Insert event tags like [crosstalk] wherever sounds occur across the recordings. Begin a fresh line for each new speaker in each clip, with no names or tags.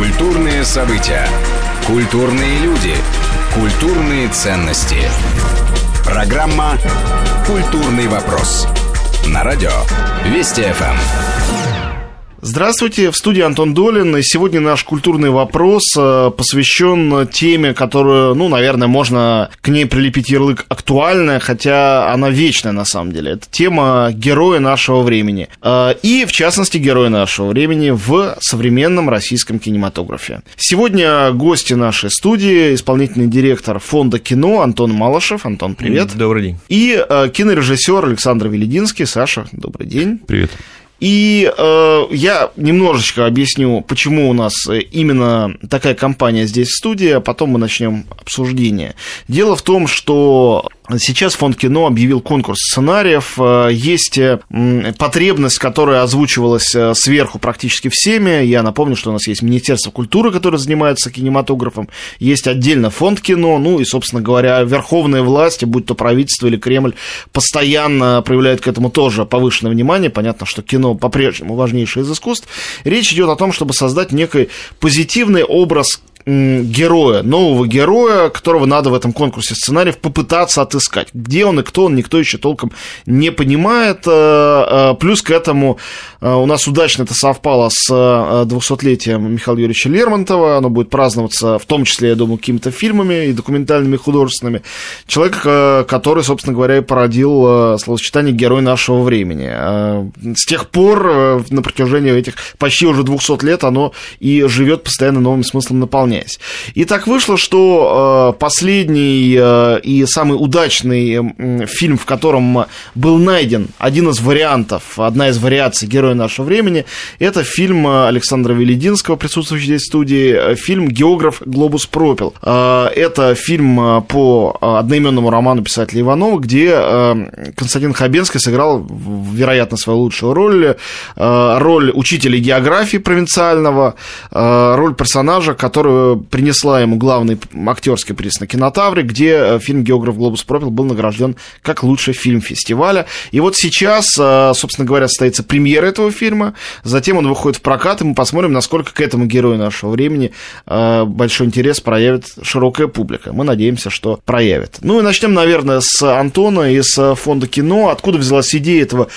Культурные события. Культурные люди. Культурные ценности. Программа «Культурный вопрос». На радио Вести ФМ.
Здравствуйте, в студии Антон Долин. И сегодня наш культурный вопрос э, посвящен теме, которую, ну, наверное, можно к ней прилепить ярлык актуальная, хотя она вечная на самом деле. Это тема героя нашего времени. Э, и, в частности, героя нашего времени в современном российском кинематографе. Сегодня гости нашей студии, исполнительный директор фонда кино Антон Малышев. Антон, привет.
Добрый день.
И э, кинорежиссер Александр Велединский. Саша, добрый день.
Привет.
И э, я немножечко объясню, почему у нас именно такая компания здесь в студии, а потом мы начнем обсуждение. Дело в том, что Сейчас фонд кино объявил конкурс сценариев. Э, есть э, потребность, которая озвучивалась э, сверху практически всеми. Я напомню, что у нас есть Министерство культуры, которое занимается кинематографом. Есть отдельно фонд кино. Ну и, собственно говоря, верховные власти, будь то правительство или Кремль, постоянно проявляют к этому тоже повышенное внимание. Понятно, что кино по-прежнему важнейшее из искусств. Речь идет о том, чтобы создать некий позитивный образ героя, нового героя, которого надо в этом конкурсе сценариев попытаться отыскать. Где он и кто он, никто еще толком не понимает. Э, э, плюс к этому э, у нас удачно это совпало с 200-летием Михаила Юрьевича Лермонтова. Оно будет праздноваться в том числе, я думаю, какими-то фильмами и документальными, и художественными. Человек, который, собственно говоря, и породил словосочетание «герой нашего времени». С тех пор, на протяжении этих почти уже 200 лет, оно и живет постоянно новым смыслом наполнения выполняясь. И так вышло, что э, последний э, и самый удачный э, фильм, в котором был найден один из вариантов, одна из вариаций героя нашего времени, это фильм Александра Велединского, присутствующий здесь в студии, фильм «Географ Глобус пропил». Это фильм по одноименному роману писателя Иванова, где Константин Хабенский сыграл, вероятно, свою лучшую роль, роль учителя географии провинциального, роль персонажа, который принесла ему главный актерский приз на кинотавре, где э, фильм «Географ Глобус пропил» был награжден как лучший фильм фестиваля. И вот сейчас, э, собственно говоря, состоится премьера этого фильма, затем он выходит в прокат, и мы посмотрим, насколько к этому герою нашего времени э, большой интерес проявит широкая публика. Мы надеемся, что проявит. Ну и начнем, наверное, с Антона из фонда кино. Откуда взялась идея этого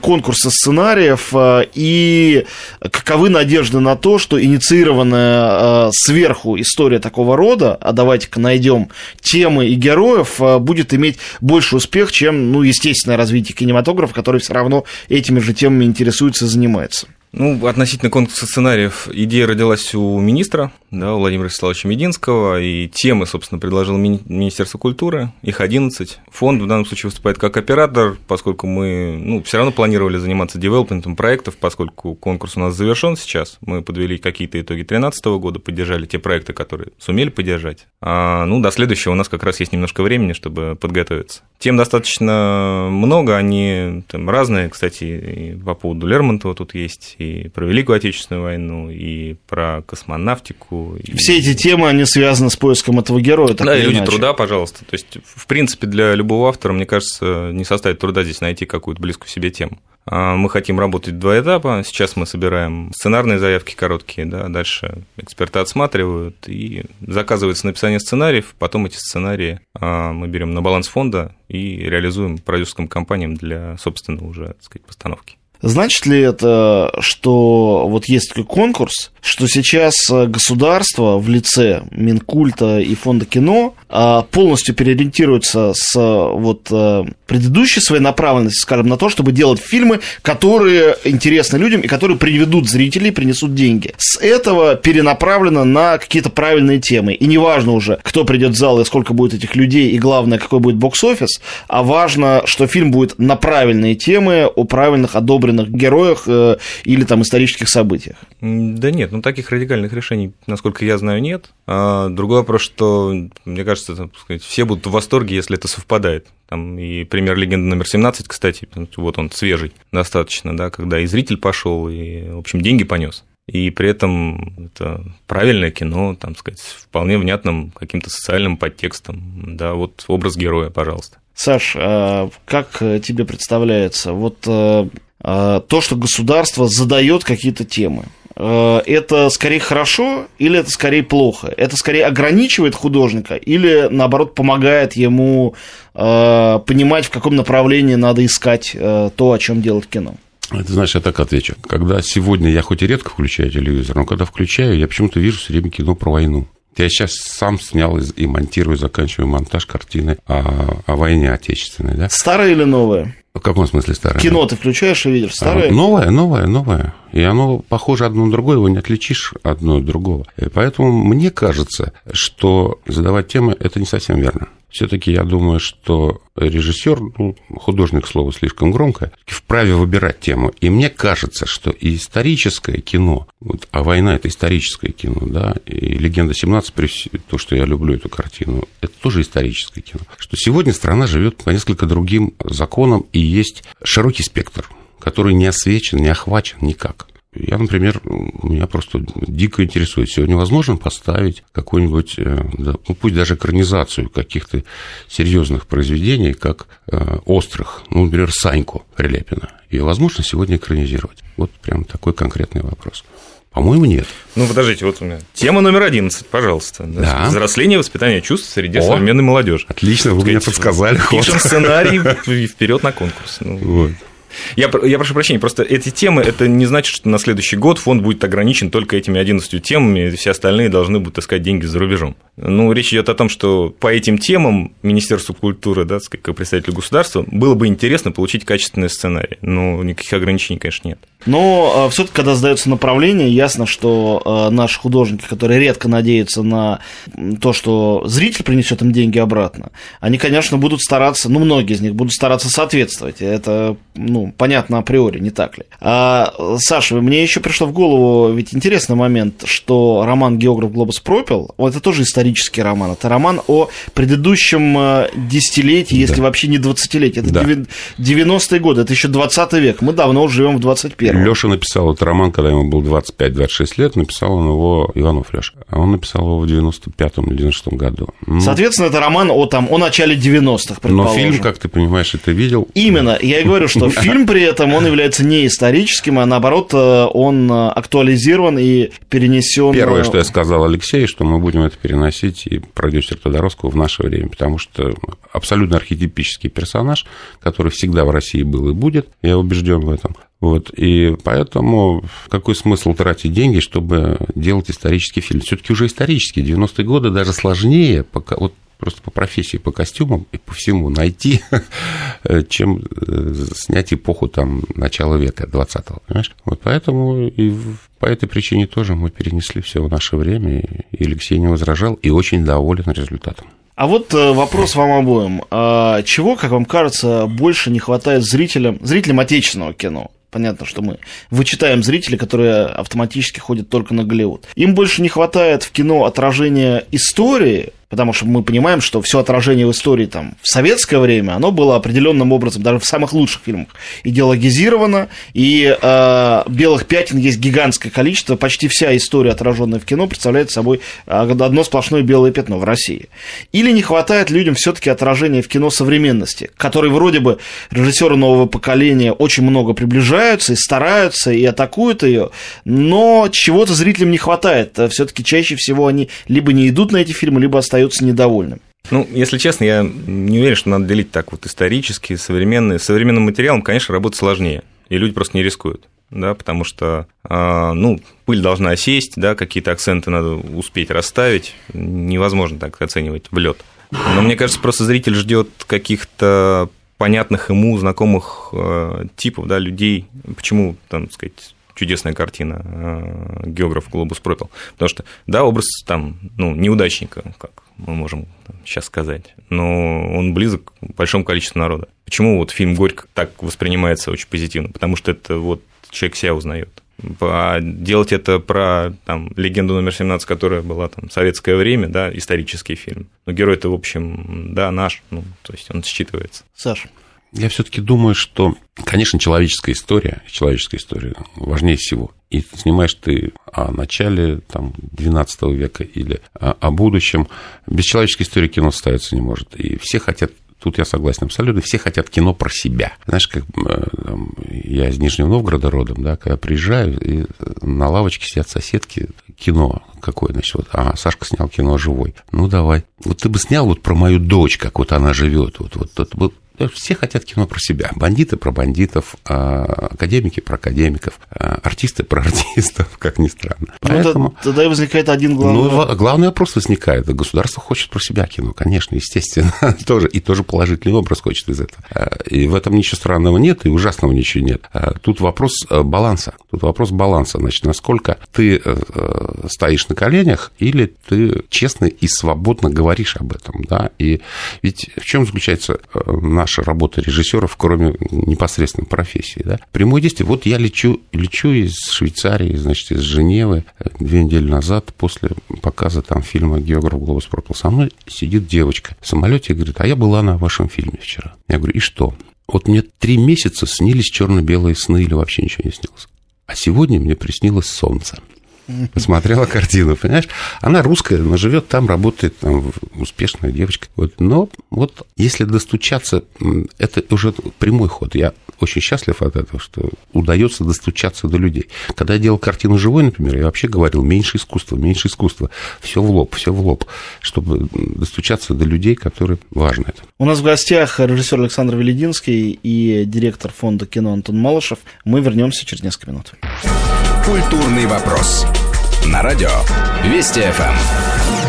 конкурса сценариев и каковы надежды на то, что инициированная сверх сверху история такого рода, а давайте-ка найдем темы и героев, а, будет иметь больше успех, чем, ну, естественное развитие кинематографа, который все равно этими же темами интересуется и занимается.
Ну, относительно конкурса сценариев, идея родилась у министра, да, Владимира Вячеславовича Мединского, и темы, собственно, предложил Министерство культуры, их 11. Фонд в данном случае выступает как оператор, поскольку мы, ну, все равно планировали заниматься девелопментом проектов, поскольку конкурс у нас завершен сейчас, мы подвели какие-то итоги 2013 года, поддержали те проекты, которые сумели поддержать. А, ну, до следующего у нас как раз есть немножко времени, чтобы подготовиться. Тем достаточно много, они там разные, кстати, и по поводу Лермонтова тут есть, и про Великую Отечественную войну, и про космонавтику.
Все эти темы, они связаны с поиском этого героя.
Да, и люди иначе. труда, пожалуйста. То есть, в принципе, для любого автора, мне кажется, не составит труда здесь найти какую-то близкую себе тему. А, мы хотим работать два этапа. Сейчас мы собираем сценарные заявки короткие, да, дальше эксперты отсматривают и заказывается написание сценариев, потом эти сценарии а, мы берем на баланс фонда и реализуем продюсерским компаниям для, собственно, уже, так сказать, постановки.
Значит ли это, что вот есть такой конкурс, что сейчас государство в лице Минкульта и Фонда кино а, полностью переориентируется с вот а, предыдущей своей направленности, скажем, на то, чтобы делать фильмы, которые интересны людям и которые приведут зрителей, принесут деньги. С этого перенаправлено на какие-то правильные темы. И неважно уже, кто придет в зал и сколько будет этих людей, и главное, какой будет бокс-офис, а важно, что фильм будет на правильные темы, о правильных, одобренных героях э, или там исторических событиях?
Да нет, ну таких радикальных решений, насколько я знаю, нет. А другой вопрос, что, мне кажется, там, сказать, все будут в восторге, если это совпадает. Там и пример легенды номер 17, кстати, вот он свежий достаточно, да, когда и зритель пошел, и, в общем, деньги понес и при этом это правильное кино, там сказать, вполне внятным каким-то социальным подтекстом, да, вот образ героя, пожалуйста.
Саш, а как тебе представляется, вот э, а, то, что государство задает какие-то темы. Э, это скорее хорошо или это скорее плохо? Это скорее ограничивает художника или, наоборот, помогает ему э, понимать, в каком направлении надо искать э, то, о чем делать кино?
Это знаешь, я так отвечу. Когда сегодня я хоть и редко включаю телевизор, но когда включаю, я почему-то вижу все время кино про войну. Я сейчас сам снял и монтирую, заканчиваю монтаж картины о, о войне отечественной. Да?
Старое или новое?
В каком смысле старое?
Кино ты включаешь и видишь старое?
А, новое, новое, новое. И оно похоже одно на другое, его не отличишь одно от другого. И поэтому мне кажется, что задавать темы – это не совсем верно. Все-таки я думаю, что режиссер, ну, художник слово слишком громкое, вправе выбирать тему. И мне кажется, что и историческое кино, вот, а война это историческое кино, да, и легенда 17, при то, что я люблю эту картину, тоже историческое кино. Что сегодня страна живет по несколько другим законам, и есть широкий спектр, который не освечен, не охвачен никак. Я, например, меня просто дико интересует, сегодня возможно поставить какую-нибудь, э, да, ну, пусть даже экранизацию каких-то серьезных произведений, как э, «Острых», ну, например, «Саньку» Прилепина. Ее возможно сегодня экранизировать? Вот прям такой конкретный вопрос. По-моему, нет.
Ну, подождите, вот у меня тема номер 11, пожалуйста.
Да.
Взросление и воспитание чувств среди О, современной молодежи.
Отлично, вы мне подсказали. [laughs]
Пишем сценарий вперед на конкурс. Ну. Вот. Я, я прошу прощения, просто эти темы, это не значит, что на следующий год фонд будет ограничен только этими 11 темами, и все остальные должны будут искать деньги за рубежом. Ну, речь идет о том, что по этим темам Министерству культуры, да, как представителю государства, было бы интересно получить качественный сценарий. Но никаких ограничений, конечно, нет.
Но э, все-таки, когда сдается направление, ясно, что э, наши художники, которые редко надеются на то, что зритель принесет им деньги обратно, они, конечно, будут стараться, ну, многие из них будут стараться соответствовать. Это, ну, понятно априори, не так ли? А, Саша, мне еще пришло в голову ведь интересный момент, что роман «Географ Глобус пропил», это тоже исторический роман. Это роман о предыдущем э, десятилетии, если да. вообще не двадцатилетии. Это да. 90-е годы, это еще 20 век. Мы давно живем в 21
Леша написал этот роман, когда ему было 25-26 лет, написал он его Иванов Леша. А он написал его в 95-м или 96 году.
Ну, Соответственно, это роман о, там, о начале 90-х,
Но фильм, как ты понимаешь, это видел.
Именно. Я и говорю, что фильм [laughs] при этом, он является не историческим, а наоборот, э, он э, актуализирован и перенесен.
Первое, что я сказал Алексею, что мы будем это переносить и продюсер Тодоровского в наше время, потому что абсолютно архетипический персонаж, который всегда в России был и будет, я убежден в этом. Вот, и поэтому какой смысл тратить деньги, чтобы делать исторический фильм? Все-таки уже исторический. 90-е годы даже сложнее, пока, вот просто по профессии, по костюмам и по всему найти, [laughs] чем э, снять эпоху там начала века 20-го, понимаешь? Вот поэтому и по этой причине тоже мы перенесли все в наше время, и Алексей не возражал, и очень доволен результатом.
А вот э, вопрос вам обоим. А чего, как вам кажется, больше не хватает зрителям, зрителям отечественного кино? Понятно, что мы вычитаем зрителей, которые автоматически ходят только на Голливуд. Им больше не хватает в кино отражения истории, потому что мы понимаем, что все отражение в истории там в советское время, оно было определенным образом, даже в самых лучших фильмах, идеологизировано, и э, белых пятен есть гигантское количество, почти вся история, отраженная в кино, представляет собой э, одно сплошное белое пятно в России. Или не хватает людям все-таки отражения в кино современности, которые вроде бы режиссеры нового поколения очень много приближаются и стараются, и атакуют ее, но чего-то зрителям не хватает. Все-таки чаще всего они либо не идут на эти фильмы, либо остаются остаются недовольным.
Ну, если честно, я не уверен, что надо делить так вот исторические, современные. С современным материалом, конечно, работать сложнее, и люди просто не рискуют, да, потому что, а, ну, пыль должна осесть, да, какие-то акценты надо успеть расставить, невозможно так оценивать в лед. Но мне кажется, просто зритель ждет каких-то понятных ему, знакомых э, типов, да, людей. Почему, там, сказать, чудесная картина э, географ Глобус пропил. Потому что, да, образ там, ну, неудачника, как мы можем сейчас сказать, но он близок к большому количеству народа. Почему вот фильм «Горько» так воспринимается очень позитивно? Потому что это вот человек себя узнает. А делать это про там, легенду номер 17, которая была там советское время, да, исторический фильм. Но герой это, в общем, да, наш, ну, то есть он считывается.
Саша.
Я все-таки думаю, что, конечно, человеческая история, человеческая история важнее всего. И снимаешь ты о начале там, 12 века или о, о будущем. Без человеческой истории кино ставиться не может. И все хотят Тут я согласен абсолютно. Все хотят кино про себя. Знаешь, как э, я из Нижнего Новгорода родом, да, когда приезжаю, и на лавочке сидят соседки, кино какое, значит, вот, а, Сашка снял кино «Живой». Ну, давай. Вот ты бы снял вот про мою дочь, как вот она живет. Вот, вот, вот, вот все хотят кино про себя. Бандиты про бандитов, а, академики про академиков, а, артисты про [laughs] артистов, как ни странно.
Ну, Поэтому... Тогда и возникает один главный
ну, Главный вопрос возникает. Государство хочет про себя кино, конечно, естественно. [laughs] тоже, и тоже положительный образ хочет из этого. А, и в этом ничего странного нет, и ужасного ничего нет. Тут вопрос э, баланса. Тут вопрос баланса. Значит, насколько ты э, э, стоишь на коленях, или ты честно и свободно говоришь об этом. Да? И ведь в чем заключается наш наша работа режиссеров, кроме непосредственной профессии. Да? Прямое действие. Вот я лечу, лечу из Швейцарии, значит, из Женевы две недели назад после показа там фильма «Географ Глобус пропал». Со мной сидит девочка в самолете и говорит, а я была на вашем фильме вчера. Я говорю, и что? Вот мне три месяца снились черно-белые сны или вообще ничего не снилось. А сегодня мне приснилось солнце посмотрела картину, понимаешь? Она русская, но живет там, работает, там, успешная девочка. Вот, но вот если достучаться, это уже прямой ход. Я очень счастлив от этого, что удается достучаться до людей. Когда я делал картину живой, например, я вообще говорил, меньше искусства, меньше искусства. Все в лоб, все в лоб, чтобы достучаться до людей, которые важно это.
У нас в гостях режиссер Александр Велединский и директор фонда кино Антон Малышев. Мы вернемся через несколько минут.
Культурный вопрос. На радио Вести ФМ.